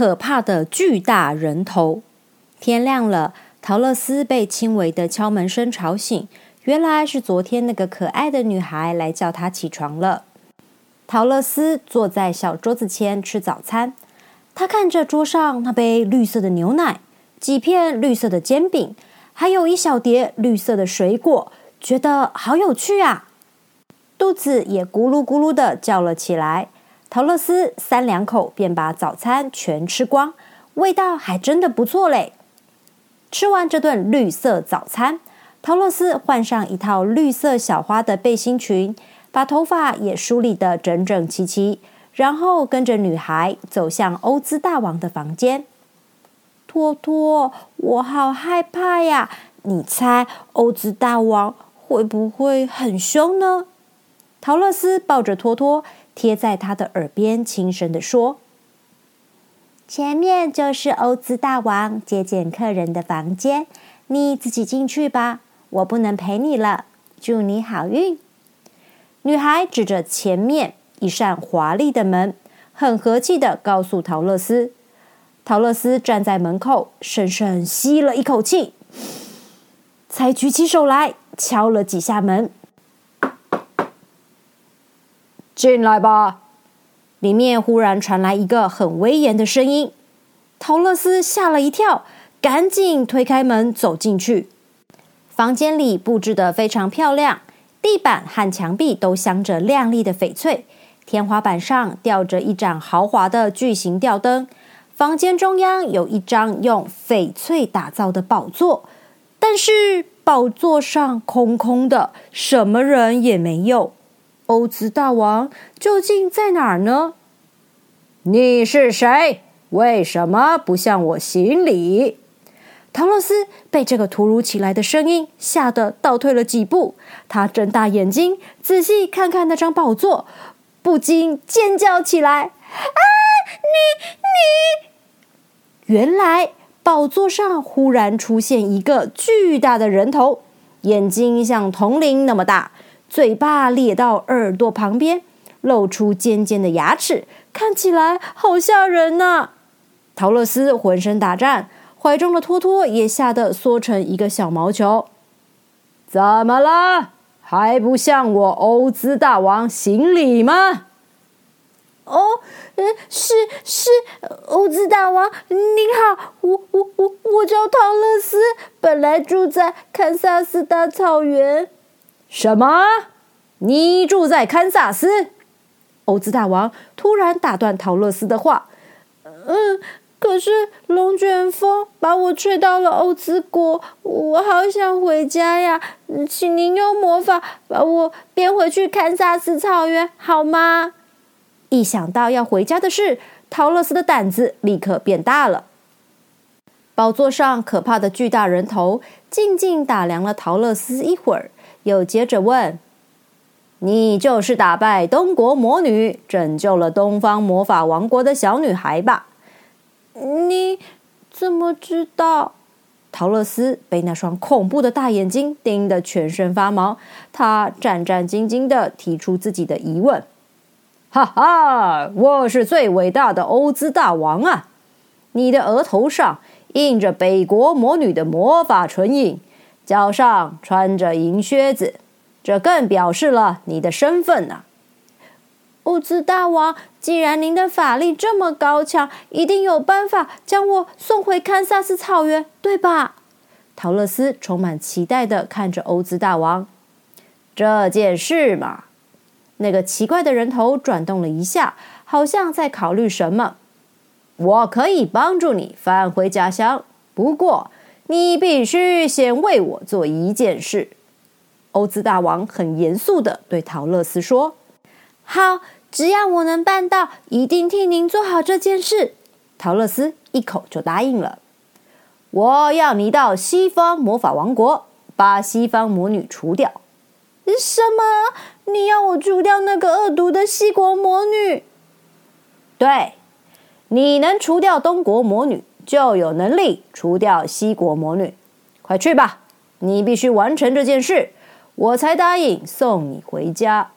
可怕的巨大人头。天亮了，陶乐斯被轻微的敲门声吵醒，原来是昨天那个可爱的女孩来叫他起床了。陶乐斯坐在小桌子前吃早餐，他看着桌上那杯绿色的牛奶、几片绿色的煎饼，还有一小碟绿色的水果，觉得好有趣啊！肚子也咕噜咕噜的叫了起来。陶乐斯三两口便把早餐全吃光，味道还真的不错嘞。吃完这顿绿色早餐，陶乐斯换上一套绿色小花的背心裙。把头发也梳理得整整齐齐，然后跟着女孩走向欧兹大王的房间。托托，我好害怕呀！你猜欧兹大王会不会很凶呢？陶乐斯抱着托托，贴在他的耳边轻声的说：“前面就是欧兹大王接见客人的房间，你自己进去吧，我不能陪你了。祝你好运。”女孩指着前面一扇华丽的门，很和气的告诉陶乐斯。陶乐斯站在门口，深深吸了一口气，才举起手来敲了几下门。进来吧！里面忽然传来一个很威严的声音。陶乐斯吓了一跳，赶紧推开门走进去。房间里布置的非常漂亮。地板和墙壁都镶着亮丽的翡翠，天花板上吊着一盏豪华的巨型吊灯。房间中央有一张用翡翠打造的宝座，但是宝座上空空的，什么人也没有。欧兹大王究竟在哪儿呢？你是谁？为什么不向我行礼？陶乐斯被这个突如其来的声音吓得倒退了几步，他睁大眼睛仔细看看那张宝座，不禁尖叫起来：“啊，你你！”原来宝座上忽然出现一个巨大的人头，眼睛像铜铃那么大，嘴巴咧到耳朵旁边，露出尖尖的牙齿，看起来好吓人呐！陶乐斯浑身打颤。怀中的托托也吓得缩成一个小毛球。怎么了？还不向我欧兹大王行礼吗？哦，嗯，是是，欧兹大王您好，我我我我叫陶乐斯，本来住在堪萨斯大草原。什么？你住在堪萨斯？欧兹大王突然打断陶乐斯的话。嗯。可是龙卷风把我吹到了欧兹国，我好想回家呀！请您用魔法把我变回去堪萨斯草原好吗？一想到要回家的事，陶乐斯的胆子立刻变大了。宝座上可怕的巨大人头静静打量了陶乐斯一会儿，又接着问：“你就是打败东国魔女，拯救了东方魔法王国的小女孩吧？”你怎么知道？陶乐斯被那双恐怖的大眼睛盯得全身发毛，他战战兢兢的提出自己的疑问：“哈哈，我是最伟大的欧兹大王啊！你的额头上印着北国魔女的魔法唇印，脚上穿着银靴子，这更表示了你的身份呐。”欧兹大王，既然您的法力这么高强，一定有办法将我送回堪萨斯草原，对吧？陶乐斯充满期待的看着欧兹大王。这件事嘛，那个奇怪的人头转动了一下，好像在考虑什么。我可以帮助你返回家乡，不过你必须先为我做一件事。欧兹大王很严肃的对陶乐斯说。好，只要我能办到，一定替您做好这件事。陶乐斯一口就答应了。我要你到西方魔法王国，把西方魔女除掉。什么？你要我除掉那个恶毒的西国魔女？对，你能除掉东国魔女，就有能力除掉西国魔女。快去吧，你必须完成这件事，我才答应送你回家。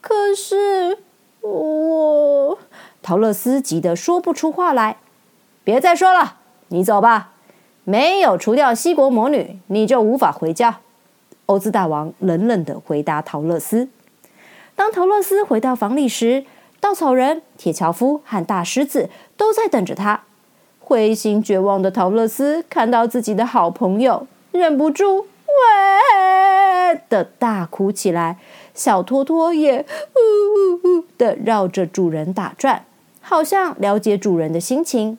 可是我陶乐斯急得说不出话来。别再说了，你走吧。没有除掉西国魔女，你就无法回家。欧兹大王冷冷的回答陶乐斯。当陶乐斯回到房里时，稻草人、铁樵夫和大狮子都在等着他。灰心绝望的陶乐斯看到自己的好朋友，忍不住“喂”的大哭起来。小托托也“呜呜呜”的绕着主人打转，好像了解主人的心情。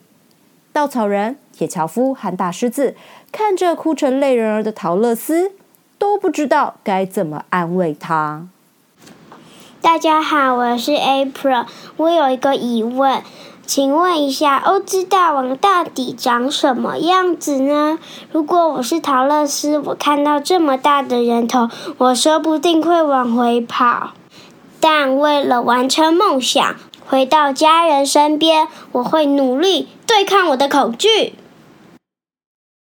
稻草人、铁樵夫和大狮子看着哭成泪人儿的陶乐斯，都不知道该怎么安慰他。大家好，我是 April。我有一个疑问，请问一下，欧兹大王到底长什么样子呢？如果我是陶乐斯，我看到这么大的人头，我说不定会往回跑。但为了完成梦想，回到家人身边，我会努力对抗我的恐惧。